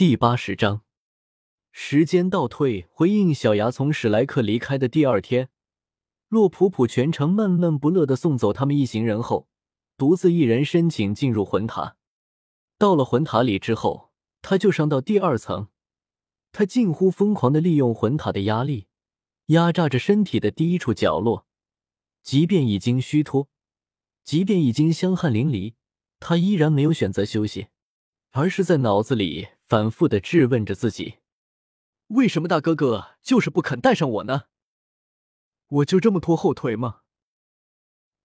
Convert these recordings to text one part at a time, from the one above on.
第八十章，时间倒退，回应小牙从史莱克离开的第二天，洛普普全程闷闷不乐的送走他们一行人后，独自一人申请进入魂塔。到了魂塔里之后，他就上到第二层，他近乎疯狂的利用魂塔的压力，压榨着身体的第一处角落，即便已经虚脱，即便已经香汗淋漓，他依然没有选择休息，而是在脑子里。反复的质问着自己：为什么大哥哥就是不肯带上我呢？我就这么拖后腿吗？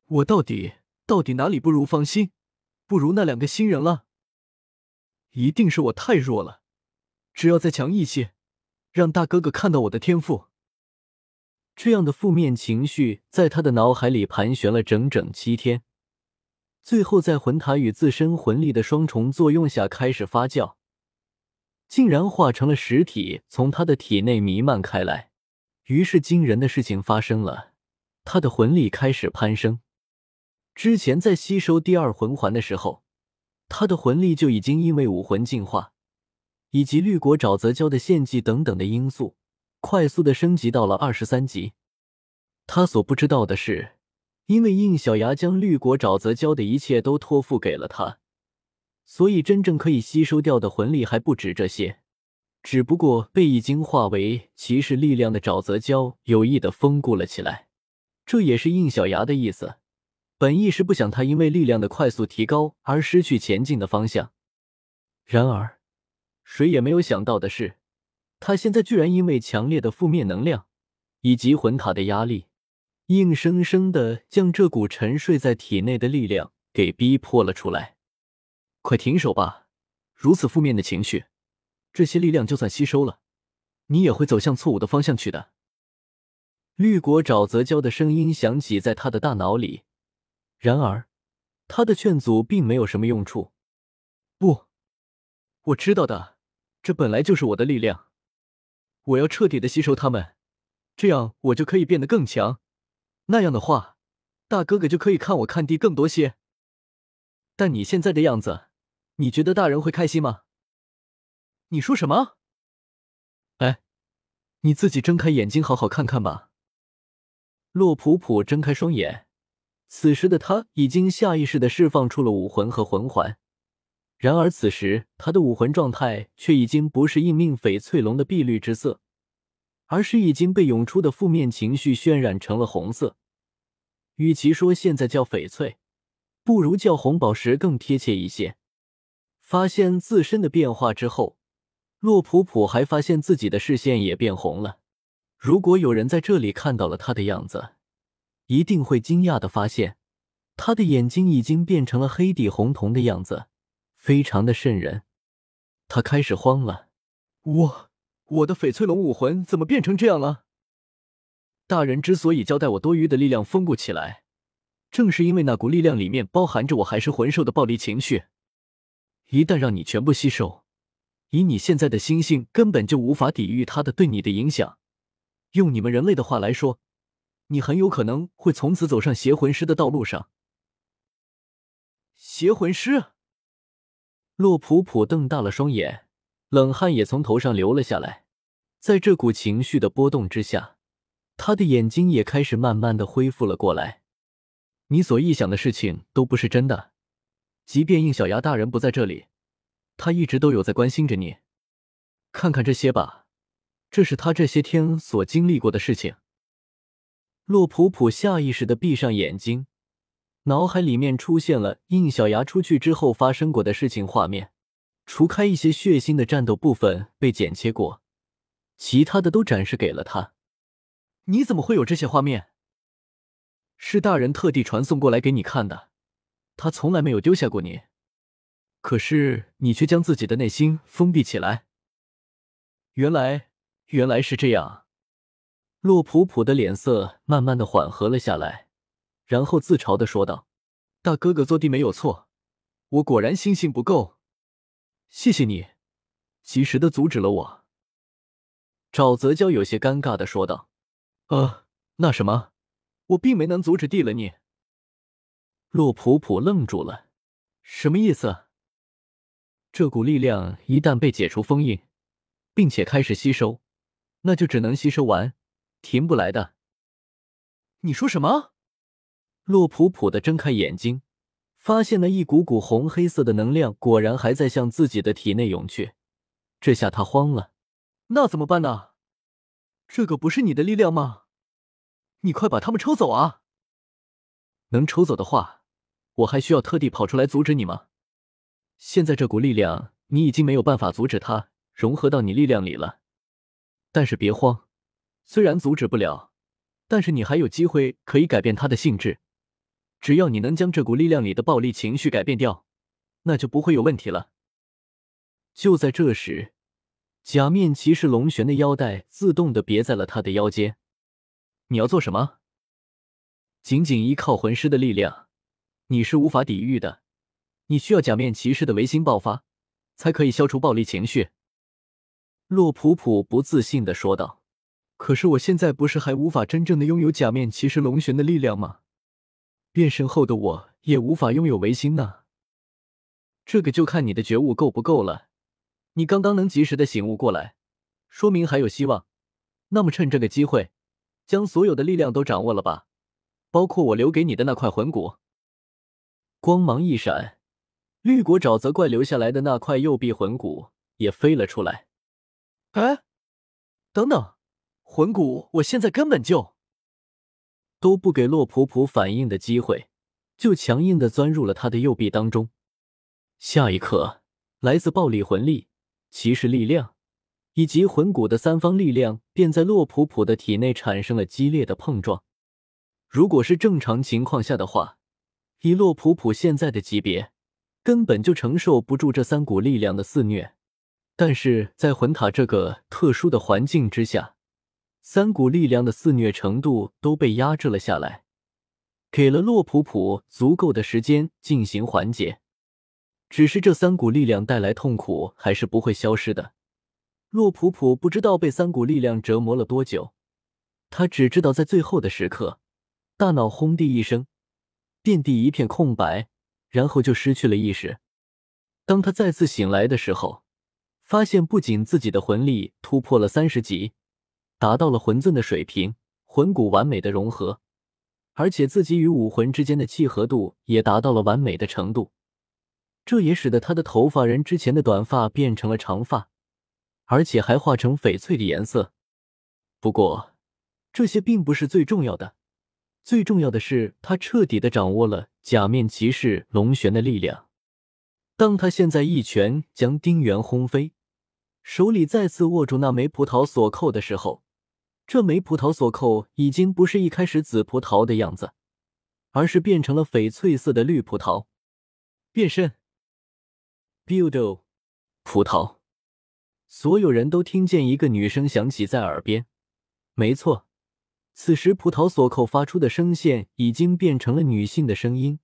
我到底到底哪里不如方心，不如那两个新人了？一定是我太弱了，只要再强一些，让大哥哥看到我的天赋。这样的负面情绪在他的脑海里盘旋了整整七天，最后在魂塔与自身魂力的双重作用下开始发酵。竟然化成了实体，从他的体内弥漫开来。于是惊人的事情发生了，他的魂力开始攀升。之前在吸收第二魂环的时候，他的魂力就已经因为武魂进化以及绿果沼泽胶的献祭等等的因素，快速的升级到了二十三级。他所不知道的是，因为应小牙将绿果沼泽胶的一切都托付给了他。所以，真正可以吸收掉的魂力还不止这些，只不过被已经化为骑士力量的沼泽蛟有意的封固了起来。这也是应小牙的意思，本意是不想他因为力量的快速提高而失去前进的方向。然而，谁也没有想到的是，他现在居然因为强烈的负面能量以及魂塔的压力，硬生生的将这股沉睡在体内的力量给逼迫了出来。快停手吧！如此负面的情绪，这些力量就算吸收了，你也会走向错误的方向去的。绿果沼泽礁的声音响起在他的大脑里，然而他的劝阻并没有什么用处。不，我知道的，这本来就是我的力量，我要彻底的吸收它们，这样我就可以变得更强。那样的话，大哥哥就可以看我看低更多些。但你现在的样子。你觉得大人会开心吗？你说什么？哎，你自己睁开眼睛，好好看看吧。洛普普睁开双眼，此时的他已经下意识的释放出了武魂和魂环，然而此时他的武魂状态却已经不是应命翡翠龙的碧绿之色，而是已经被涌出的负面情绪渲染成了红色。与其说现在叫翡翠，不如叫红宝石更贴切一些。发现自身的变化之后，洛普普还发现自己的视线也变红了。如果有人在这里看到了他的样子，一定会惊讶的发现，他的眼睛已经变成了黑底红瞳的样子，非常的瘆人。他开始慌了，我我的翡翠龙武魂怎么变成这样了？大人之所以交代我多余的力量封固起来，正是因为那股力量里面包含着我还是魂兽的暴力情绪。一旦让你全部吸收，以你现在的心性，根本就无法抵御它的对你的影响。用你们人类的话来说，你很有可能会从此走上邪魂师的道路上。邪魂师？洛普普瞪大了双眼，冷汗也从头上流了下来。在这股情绪的波动之下，他的眼睛也开始慢慢的恢复了过来。你所臆想的事情都不是真的。即便应小牙大人不在这里，他一直都有在关心着你。看看这些吧，这是他这些天所经历过的事情。洛普普下意识的闭上眼睛，脑海里面出现了应小牙出去之后发生过的事情画面，除开一些血腥的战斗部分被剪切过，其他的都展示给了他。你怎么会有这些画面？是大人特地传送过来给你看的。他从来没有丢下过你，可是你却将自己的内心封闭起来。原来，原来是这样。洛普普的脸色慢慢的缓和了下来，然后自嘲的说道：“大哥哥做的没有错，我果然心性不够。谢谢你，及时的阻止了我。”沼泽娇有些尴尬的说道：“呃，那什么，我并没能阻止地了你。”洛普普愣住了，什么意思？这股力量一旦被解除封印，并且开始吸收，那就只能吸收完，停不来的。你说什么？洛普普的睁开眼睛，发现那一股股红黑色的能量果然还在向自己的体内涌去，这下他慌了。那怎么办呢？这个不是你的力量吗？你快把他们抽走啊！能抽走的话，我还需要特地跑出来阻止你吗？现在这股力量，你已经没有办法阻止它融合到你力量里了。但是别慌，虽然阻止不了，但是你还有机会可以改变它的性质。只要你能将这股力量里的暴力情绪改变掉，那就不会有问题了。就在这时，假面骑士龙玄的腰带自动的别在了他的腰间。你要做什么？仅仅依靠魂师的力量，你是无法抵御的。你需要假面骑士的维新爆发，才可以消除暴力情绪。洛普普不自信的说道：“可是我现在不是还无法真正的拥有假面骑士龙玄的力量吗？变身后的我也无法拥有维新呢。这个就看你的觉悟够不够了。你刚刚能及时的醒悟过来，说明还有希望。那么趁这个机会，将所有的力量都掌握了吧，包括我留给你的那块魂骨。”光芒一闪。绿果沼泽怪留下来的那块右臂魂骨也飞了出来。哎，等等，魂骨我现在根本就都不给洛普普反应的机会，就强硬的钻入了他的右臂当中。下一刻，来自暴力魂力、骑士力量以及魂骨的三方力量便在洛普普的体内产生了激烈的碰撞。如果是正常情况下的话，以洛普普现在的级别。根本就承受不住这三股力量的肆虐，但是在魂塔这个特殊的环境之下，三股力量的肆虐程度都被压制了下来，给了洛普普足够的时间进行缓解。只是这三股力量带来痛苦还是不会消失的。洛普普不知道被三股力量折磨了多久，他只知道在最后的时刻，大脑轰地一声，遍地一片空白。然后就失去了意识。当他再次醒来的时候，发现不仅自己的魂力突破了三十级，达到了魂尊的水平，魂骨完美的融合，而且自己与武魂之间的契合度也达到了完美的程度。这也使得他的头发人之前的短发变成了长发，而且还化成翡翠的颜色。不过，这些并不是最重要的。最重要的是，他彻底的掌握了假面骑士龙玄的力量。当他现在一拳将丁原轰飞，手里再次握住那枚葡萄锁扣的时候，这枚葡萄锁扣已经不是一开始紫葡萄的样子，而是变成了翡翠色的绿葡萄。变身，Buildo，葡萄。所有人都听见一个女声响起在耳边。没错。此时，葡萄锁扣发出的声线已经变成了女性的声音，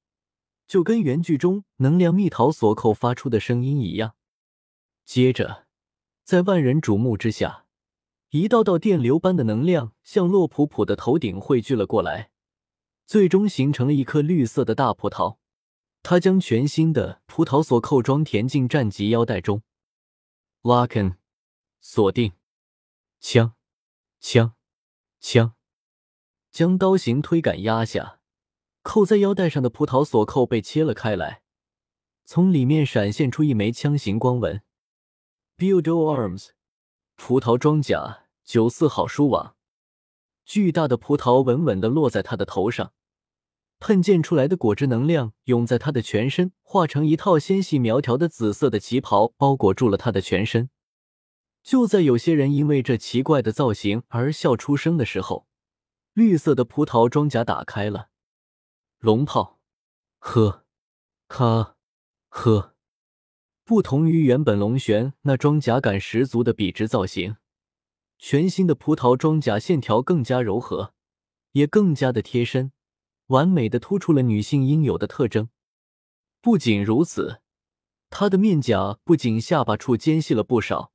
就跟原剧中能量蜜桃锁扣发出的声音一样。接着，在万人瞩目之下，一道道电流般的能量向洛普普的头顶汇聚了过来，最终形成了一颗绿色的大葡萄。他将全新的葡萄锁扣装填进战级腰带中，lock in，锁定，枪，枪，枪。将刀形推杆压下，扣在腰带上的葡萄锁扣被切了开来，从里面闪现出一枚枪形光纹。Build arms，葡萄装甲九四号书网。巨大的葡萄稳稳的落在他的头上，喷溅出来的果汁能量涌在他的全身，化成一套纤细苗条的紫色的旗袍，包裹住了他的全身。就在有些人因为这奇怪的造型而笑出声的时候。绿色的葡萄装甲打开了，龙炮，呵，咔，呵。不同于原本龙玄那装甲感十足的笔直造型，全新的葡萄装甲线条更加柔和，也更加的贴身，完美的突出了女性应有的特征。不仅如此，她的面甲不仅下巴处尖细了不少，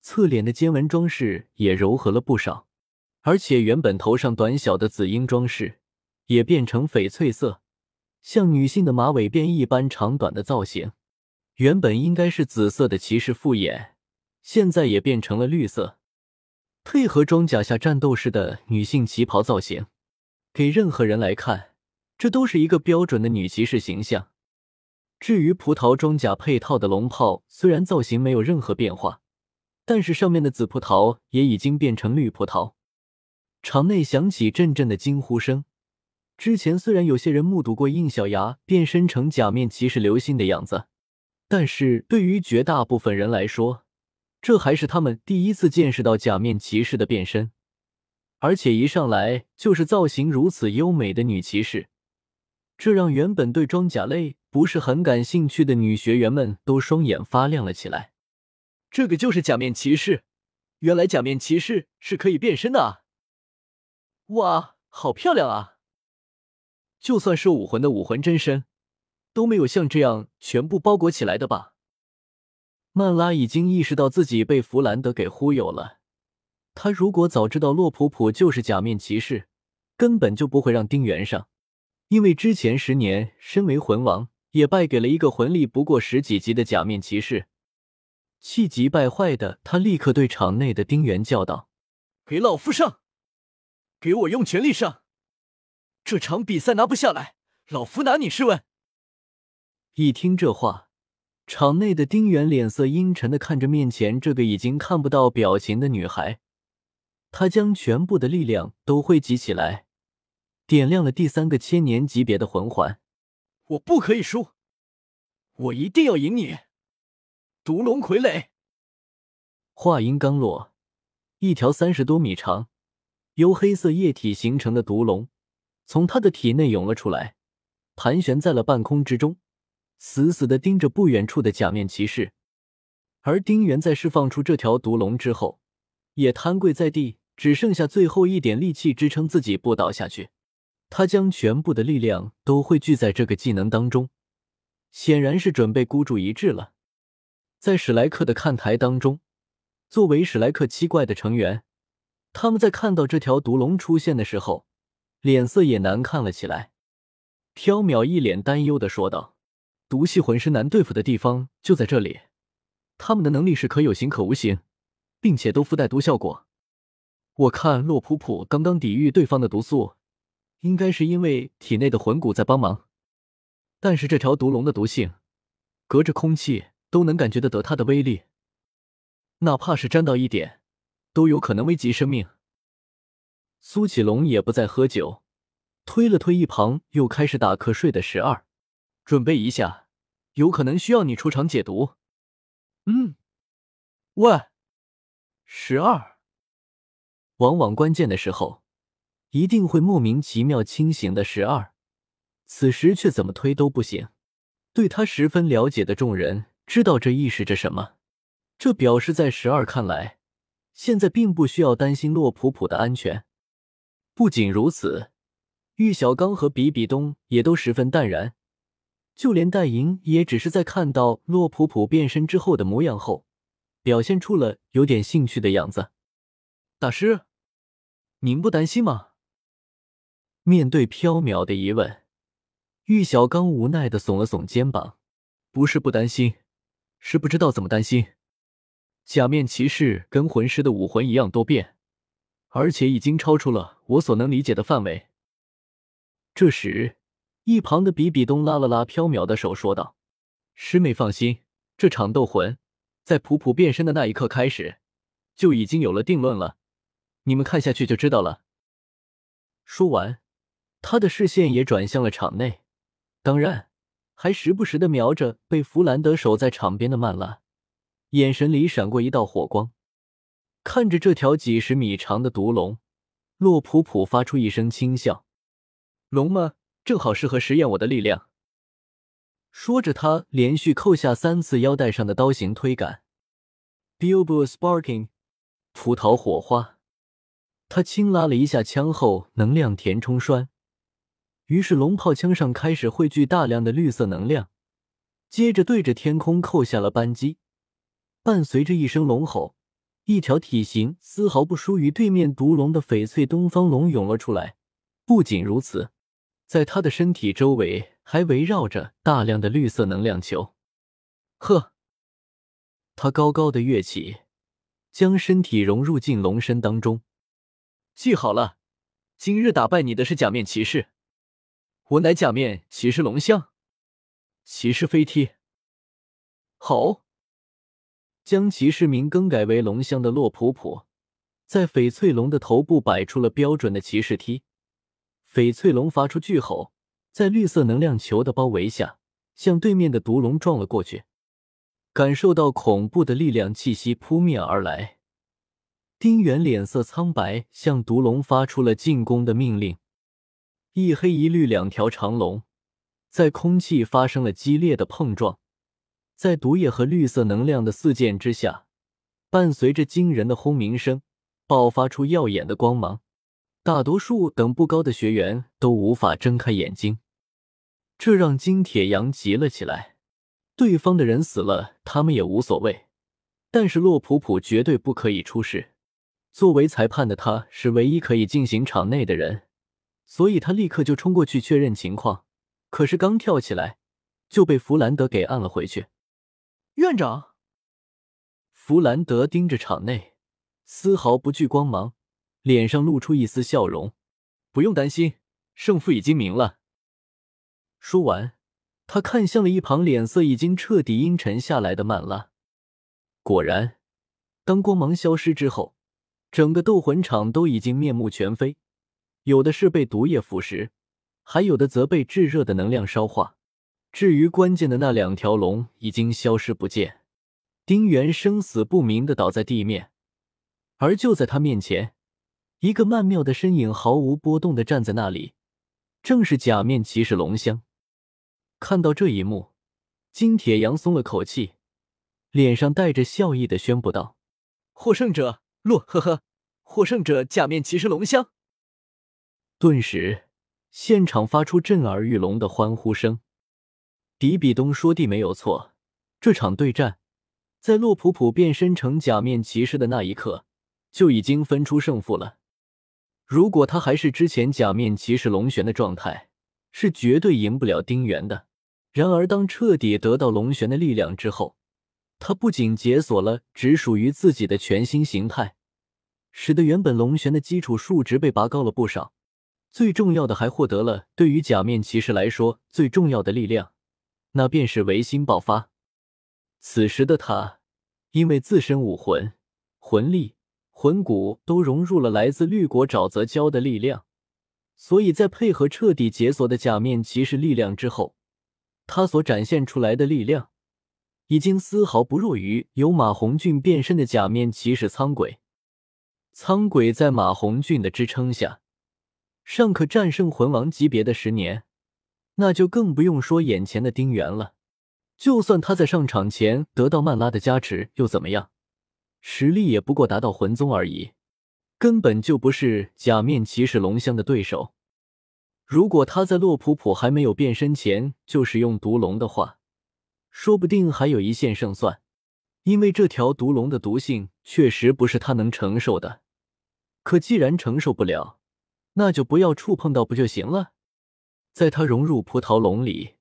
侧脸的尖纹装饰也柔和了不少。而且原本头上短小的紫缨装饰，也变成翡翠色，像女性的马尾辫一般长短的造型。原本应该是紫色的骑士复眼，现在也变成了绿色，配合装甲下战斗式的女性旗袍造型，给任何人来看，这都是一个标准的女骑士形象。至于葡萄装甲配套的龙袍，虽然造型没有任何变化，但是上面的紫葡萄也已经变成绿葡萄。场内响起阵阵的惊呼声。之前虽然有些人目睹过应小牙变身成假面骑士流星的样子，但是对于绝大部分人来说，这还是他们第一次见识到假面骑士的变身，而且一上来就是造型如此优美的女骑士，这让原本对装甲类不是很感兴趣的女学员们都双眼发亮了起来。这个就是假面骑士，原来假面骑士是可以变身的啊！哇，好漂亮啊！就算是武魂的武魂真身，都没有像这样全部包裹起来的吧？曼拉已经意识到自己被弗兰德给忽悠了。他如果早知道洛普普就是假面骑士，根本就不会让丁原上。因为之前十年身为魂王，也败给了一个魂力不过十几级的假面骑士。气急败坏的他立刻对场内的丁原叫道：“给老夫上！给我用全力上！”这场比赛拿不下来，老夫拿你试问。一听这话，场内的丁原脸色阴沉的看着面前这个已经看不到表情的女孩，他将全部的力量都汇集起来，点亮了第三个千年级别的魂环。我不可以输，我一定要赢你！毒龙傀儡。话音刚落，一条三十多米长、由黑色液体形成的毒龙。从他的体内涌了出来，盘旋在了半空之中，死死的盯着不远处的假面骑士。而丁原在释放出这条毒龙之后，也瘫跪在地，只剩下最后一点力气支撑自己不倒下去。他将全部的力量都汇聚在这个技能当中，显然是准备孤注一掷了。在史莱克的看台当中，作为史莱克七怪的成员，他们在看到这条毒龙出现的时候。脸色也难看了起来，缥缈一脸担忧的说道：“毒系魂师难对付的地方就在这里，他们的能力是可有形可无形，并且都附带毒效果。我看洛普普刚刚抵御对方的毒素，应该是因为体内的魂骨在帮忙。但是这条毒龙的毒性，隔着空气都能感觉得得它的威力，哪怕是沾到一点，都有可能危及生命。”苏启龙也不再喝酒，推了推一旁又开始打瞌睡的十二，准备一下，有可能需要你出场解毒。嗯，喂，十二，往往关键的时候，一定会莫名其妙清醒的十二，此时却怎么推都不行。对他十分了解的众人知道这意味着什么，这表示在十二看来，现在并不需要担心洛普普的安全。不仅如此，玉小刚和比比东也都十分淡然，就连戴莹也只是在看到洛普普变身之后的模样后，表现出了有点兴趣的样子。大师，您不担心吗？面对缥缈的疑问，玉小刚无奈的耸了耸肩膀：“不是不担心，是不知道怎么担心。假面骑士跟魂师的武魂一样多变。”而且已经超出了我所能理解的范围。这时，一旁的比比东拉了拉飘渺的手，说道：“师妹放心，这场斗魂在普普变身的那一刻开始，就已经有了定论了。你们看下去就知道了。”说完，他的视线也转向了场内，当然，还时不时的瞄着被弗兰德守在场边的曼拉，眼神里闪过一道火光。看着这条几十米长的毒龙，洛普普发出一声轻笑：“龙吗？正好适合实验我的力量。”说着，他连续扣下三次腰带上的刀形推杆。Bilbo sparking，葡萄火花。他轻拉了一下枪后，能量填充栓，于是龙炮枪上开始汇聚大量的绿色能量，接着对着天空扣下了扳机，伴随着一声龙吼。一条体型丝毫不输于对面毒龙的翡翠东方龙涌了出来。不仅如此，在他的身体周围还围绕着大量的绿色能量球。呵，他高高的跃起，将身体融入进龙身当中。记好了，今日打败你的是假面骑士，我乃假面骑士龙象。骑士飞踢。好，将骑士名更改为龙香的洛普普，在翡翠龙的头部摆出了标准的骑士踢。翡翠龙发出巨吼，在绿色能量球的包围下，向对面的毒龙撞了过去。感受到恐怖的力量气息扑面而来，丁原脸色苍白，向毒龙发出了进攻的命令。一黑一绿两条长龙在空气发生了激烈的碰撞，在毒液和绿色能量的四溅之下，伴随着惊人的轰鸣声，爆发出耀眼的光芒。大多数等不高的学员都无法睁开眼睛，这让金铁阳急了起来。对方的人死了，他们也无所谓，但是洛普普绝对不可以出事。作为裁判的他，是唯一可以进行场内的人，所以他立刻就冲过去确认情况。可是刚跳起来，就被弗兰德给按了回去。院长，弗兰德盯着场内，丝毫不惧光芒，脸上露出一丝笑容。不用担心，胜负已经明了。说完。他看向了一旁脸色已经彻底阴沉下来的曼拉。果然，当光芒消失之后，整个斗魂场都已经面目全非，有的是被毒液腐蚀，还有的则被炙热的能量烧化。至于关键的那两条龙，已经消失不见。丁原生死不明的倒在地面，而就在他面前，一个曼妙的身影毫无波动的站在那里，正是假面骑士龙香。看到这一幕，金铁阳松了口气，脸上带着笑意的宣布道：“获胜者洛呵呵，获胜者假面骑士龙香。”顿时，现场发出震耳欲聋的欢呼声。迪比东说的没有错，这场对战，在洛普普变身成假面骑士的那一刻，就已经分出胜负了。如果他还是之前假面骑士龙玄的状态，是绝对赢不了丁原的。然而，当彻底得到龙玄的力量之后，他不仅解锁了只属于自己的全新形态，使得原本龙玄的基础数值被拔高了不少。最重要的，还获得了对于假面骑士来说最重要的力量，那便是唯心爆发。此时的他，因为自身武魂、魂力、魂骨都融入了来自绿果沼泽礁的力量，所以在配合彻底解锁的假面骑士力量之后。他所展现出来的力量，已经丝毫不弱于由马红俊变身的假面骑士苍鬼。苍鬼在马红俊的支撑下，尚可战胜魂王级别的十年，那就更不用说眼前的丁原了。就算他在上场前得到曼拉的加持，又怎么样？实力也不过达到魂宗而已，根本就不是假面骑士龙香的对手。如果他在洛普普还没有变身前就使用毒龙的话，说不定还有一线胜算。因为这条毒龙的毒性确实不是他能承受的。可既然承受不了，那就不要触碰到不就行了？在他融入葡萄龙里，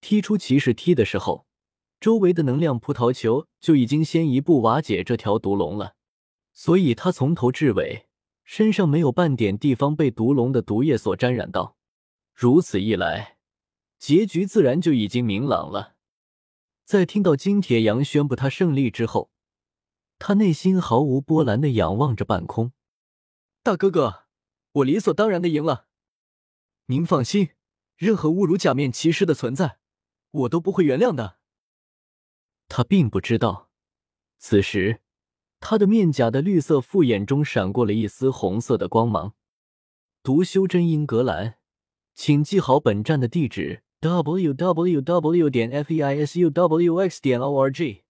踢出骑士踢的时候，周围的能量葡萄球就已经先一步瓦解这条毒龙了。所以，他从头至尾身上没有半点地方被毒龙的毒液所沾染到。如此一来，结局自然就已经明朗了。在听到金铁阳宣布他胜利之后，他内心毫无波澜的仰望着半空。大哥哥，我理所当然的赢了。您放心，任何侮辱假面骑士的存在，我都不会原谅的。他并不知道，此时他的面颊的绿色复眼中闪过了一丝红色的光芒。读修真英格兰。请记好本站的地址：w w w. 点 f e i s u w x. 点 o r g。